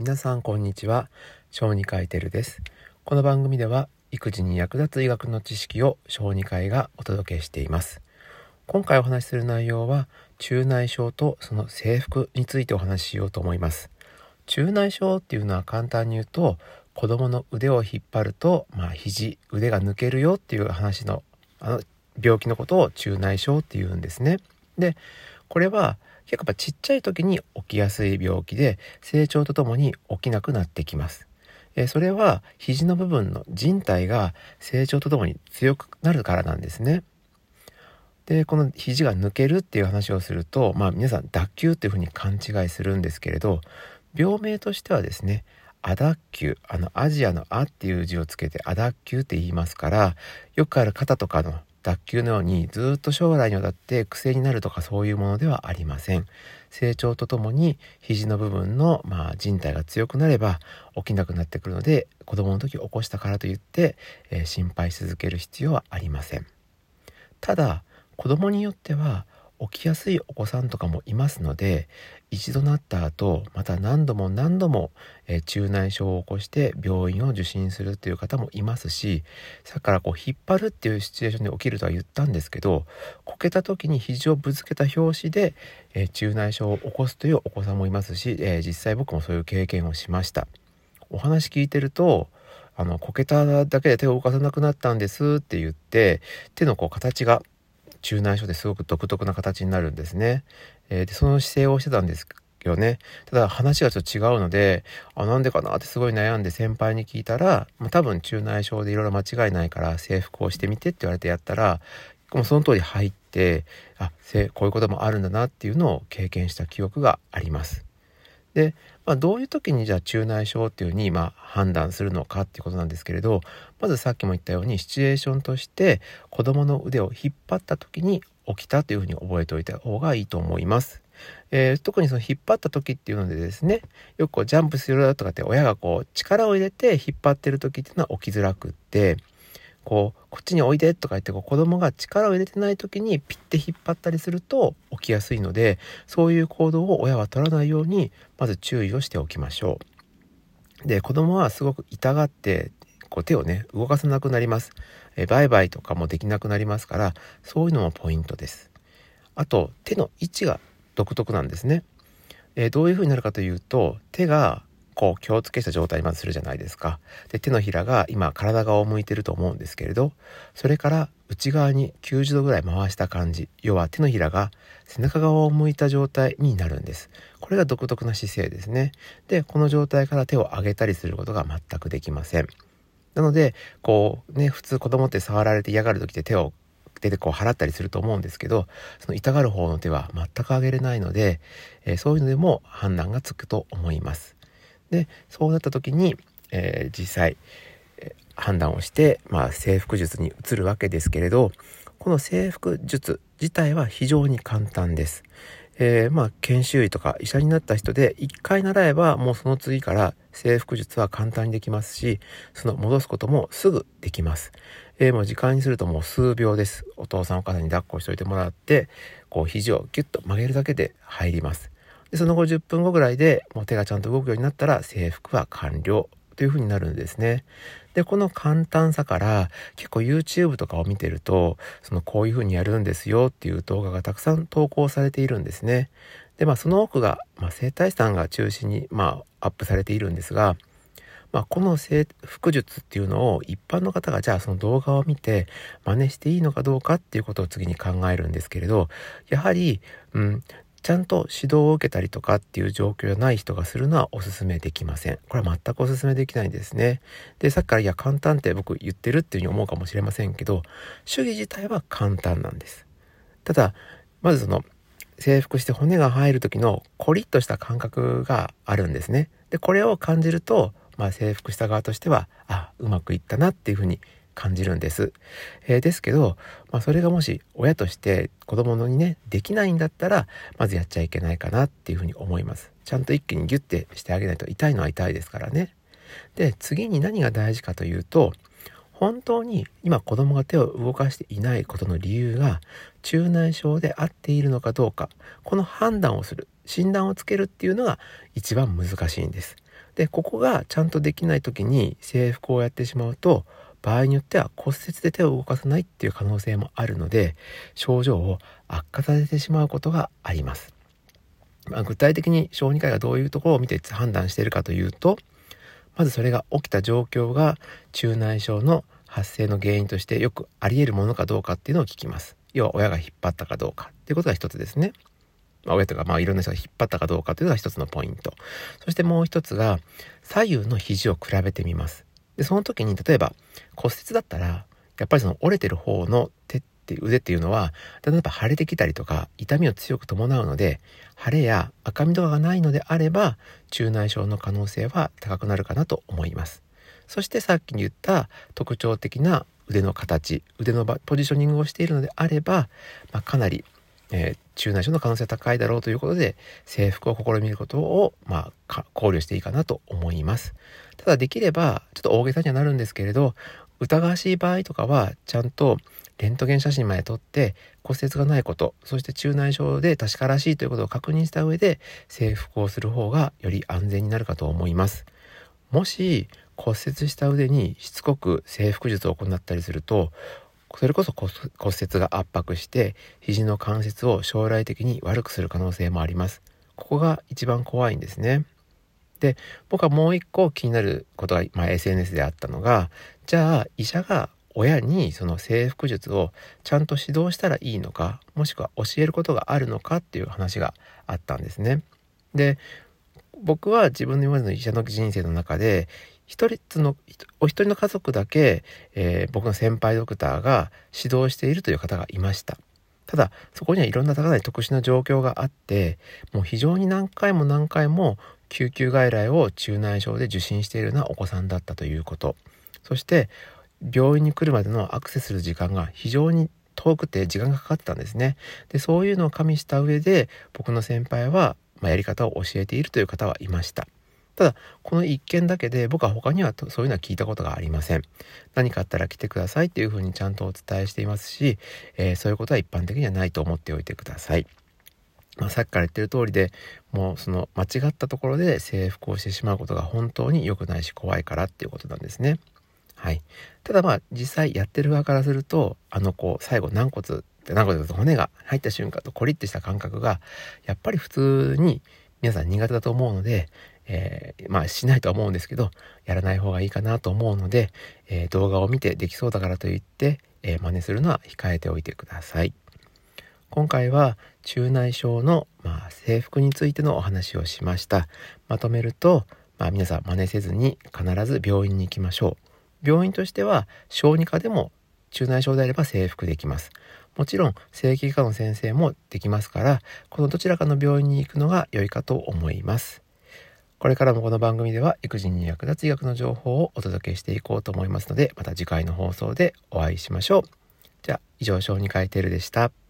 皆さんこんにちは。小児科医テルです。この番組では育児に役立つ医学の知識を小児科医がお届けしています。今回お話しする内容は中内症とその制服についてお話ししようと思います。中内症っていうのは簡単に言うと子供の腕を引っ張ると、まあ、肘腕が抜けるよっていう話のあの病気のことを中内症っていうんですね。でこれは結構やっぱちっちゃい時に起きやすい病気で成長とともに起きなくなってきます。えそれは肘の部分の人体が成長とともに強くなるからなんですね。でこの肘が抜けるっていう話をすると、まあ、皆さん脱臼っていうふうに勘違いするんですけれど病名としてはですねアダッキュあのアジアの「ア」っていう字をつけてアダッキュって言いますからよくある肩とかの脱臼のようにずっと将来にわたって癖になるとかそういうものではありません。成長とともに肘の部分の、まあ、人体が強くなれば起きなくなってくるので子供の時起こしたからといって、えー、心配し続ける必要はありません。ただ子供によっては起きやすいお子さんとかもいますので一度なった後また何度も何度も、えー、中内症を起こして病院を受診するという方もいますしさっきからこう引っ張るっていうシチュエーションで起きるとは言ったんですけどこけた時に肘をぶつけた拍子で、えー、中内症を起こすというお子さんもいますし、えー、実際僕もそういう経験をしました。お話聞いてるとあのこけただけで手を動かさなくなったんですって言って手のこう形が中内症ですごく独特な形になるんですね。えー、でその姿勢をしてたんですよね。ただ話がちょっと違うので、あ、なんでかなってすごい悩んで先輩に聞いたら、まあ、多分中内症でいろいろ間違いないから制服をしてみてって言われてやったら、もうその通り入って、あ、こういうこともあるんだなっていうのを経験した記憶があります。で、まあ、どういう時にじゃあ中内症っていうふうにま判断するのかっていうことなんですけれどまずさっきも言ったようにシチュエーションとして子どもの腕を引っ張った時に起きたというふうに覚えておいた方がいいと思います。えー、特にその引っ張った時っていうのでですねよくこうジャンプするだとかって親がこう力を入れて引っ張ってる時っていうのは起きづらくってこうこっちにおいでとか言ってこう子供が力を入れてない時にピッて引っ張ったりすると起きやすいのでそういう行動を親は取らないようにまず注意をしておきましょう。で子供はすごく痛がってこう手をね動かさなくなります。えバイバイとかもできなくなりますからそういうのもポイントです。あと手の位置が独特なんですね。えどういう風になるかというと手がこう気をつけした状態にまずするじゃないですか。で手のひらが今体側を向いてると思うんですけれどそれから内側に90度ぐらい回した感じ要は手のひらが背中側を向いた状態になるんです。これが独特な姿勢ですね。でこの状態から手を上げたりすることが全くできません。なのでこうね普通子供って触られて嫌がる時って手を手でこう払ったりすると思うんですけどその痛がる方の手は全く上げれないので、えー、そういうのでも判断がつくと思います。でそうなった時に、えー、実際、判断をして、まあ、征服術に移るわけですけれどこの征服術自体は非常に簡単です。えー、まあ研修医とか医者になった人で一回習えばもうその次から征服術は簡単にできますしその戻すこともすぐできます。えー、もう時間にするともう数秒です。お父さんお母さんに抱っこしといてもらってこう肘をギュッと曲げるだけで入ります。でその後10分後ぐらいでもう手がちゃんと動くようになったら制服は完了というふうになるんですね。で、この簡単さから結構 YouTube とかを見てると、そのこういうふうにやるんですよっていう動画がたくさん投稿されているんですね。で、まあその多くが、まあ、生体師さんが中心に、まあアップされているんですが、まあ、この制服術っていうのを一般の方がじゃあその動画を見て真似していいのかどうかっていうことを次に考えるんですけれど、やはり、うん、ちゃんと指導を受けたりとかっていう状況じゃない人がするのはお勧めできません。これは全くお勧めできないんですね。で、さっきからいや簡単って僕言ってるっていうふうに思うかもしれませんけど、主義自体は簡単なんです。ただ、まずその征服して骨が入る時のコリッとした感覚があるんですね。で、これを感じると、まあ、征服した側としては、あ、うまくいったなっていうふうに感じるんです。えー、ですけど、まあ、それがもし親として子供のにねできないんだったらまずやっちゃいけないかなっていうふうに思います。ちゃんと一気にギュッてしてあげないと痛いのは痛いですからね。で次に何が大事かというと本当に今子供が手を動かしていないことの理由が中内症で合っているのかどうかこの判断をする診断をつけるっていうのが一番難しいんです。でここがちゃんとできない時に制服をやってしまうと場合によっては骨折で手を動かさないっていう可能性もあるので症状を悪化させてしまうことがあります。まあ、具体的に小児科医がどういうところを見て判断しているかというとまずそれが起きた状況が中内症の発生の原因としてよくあり得るものかどうかっていうのを聞きます。要は親が引っ張ったかどうかっていうことが一つですね。まあ、親とか、まあ、いろんな人が引っ張ったかどうかというのが一つのポイント。そしてもう一つが、左右の肘を比べてみます。で、その時に、例えば骨折だったら、やっぱりその折れてる方の手って腕っていうのは、例えば腫れてきたりとか、痛みを強く伴うので、腫れや赤みとかがないのであれば、中内症の可能性は高くなるかなと思います。そしてさっきに言った特徴的な腕の形、腕のポジショニングをしているのであれば、まあ、かなりえー、中内症の可能性高いだろうということで、制服を試みることを、まあ、考慮していいかなと思います。ただできれば、ちょっと大げさにはなるんですけれど、疑わしい場合とかは、ちゃんとレントゲン写真まで撮って骨折がないこと、そして中内症で確からしいということを確認した上で制服をする方がより安全になるかと思います。もし骨折した腕にしつこく制服術を行ったりするとそれこそ骨折が圧迫して肘の関節を将来的に悪くする可能性もあります。ここが一番怖いんですね。で、僕はもう一個気になることが、まあ、SNS であったのが、じゃあ医者が親にその制服術をちゃんと指導したらいいのか、もしくは教えることがあるのかっていう話があったんですね。で、僕は自分の今までの医者の人生の中で一人のお一人の家族だけ、えー、僕の先輩ドクターが指導しているという方がいました。ただそこにはいろんなかなり特殊な状況があってもう非常に何回も何回も救急外来を中内症で受診しているようなお子さんだったということ。そして病院に来るまでのアクセスする時間が非常に遠くて時間がかかってたんですね。でそういうのを加味した上で僕の先輩は、まあ、やり方を教えているという方はいました。ただ、この一件だけで僕は他にはそういうのは聞いたことがありません。何かあったら来てくださいっていうふうにちゃんとお伝えしていますし、えー、そういうことは一般的にはないと思っておいてください。まあ、さっきから言ってる通りでもうその間違ったところで制服をしてしまうことが本当に良くないし怖いからっていうことなんですね。はい。ただまあ実際やってる側からするとあの子最後軟骨って軟骨だと骨が入った瞬間とコリッてした感覚がやっぱり普通に皆さん苦手だと思うので、えー、まあしないとは思うんですけど、やらない方がいいかなと思うので、えー、動画を見てできそうだからといって、えー、真似するのは控えておいてください。今回は中内症の、まあ、制服についてのお話をしました。まとめると、まあ、皆さん真似せずに必ず病院に行きましょう。病院としては小児科でも中内症であれば制服できます。もちろん整形外科の先生もできますから、このどちらかの病院に行くのが良いかと思います。これからもこの番組では育児に役立つ医学の情報をお届けしていこうと思いますので、また次回の放送でお会いしましょう。じゃあ、以上、小児科医テルでした。